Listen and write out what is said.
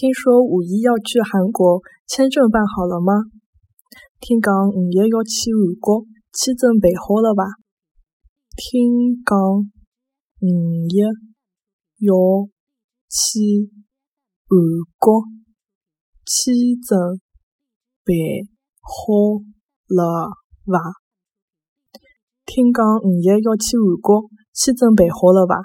听说五一要去韩国签证办好了吗？听讲五一要去韩国签证办好了吧？听讲五一要去韩国签证办好了吧？听讲五一要去韩国签证办好了吧？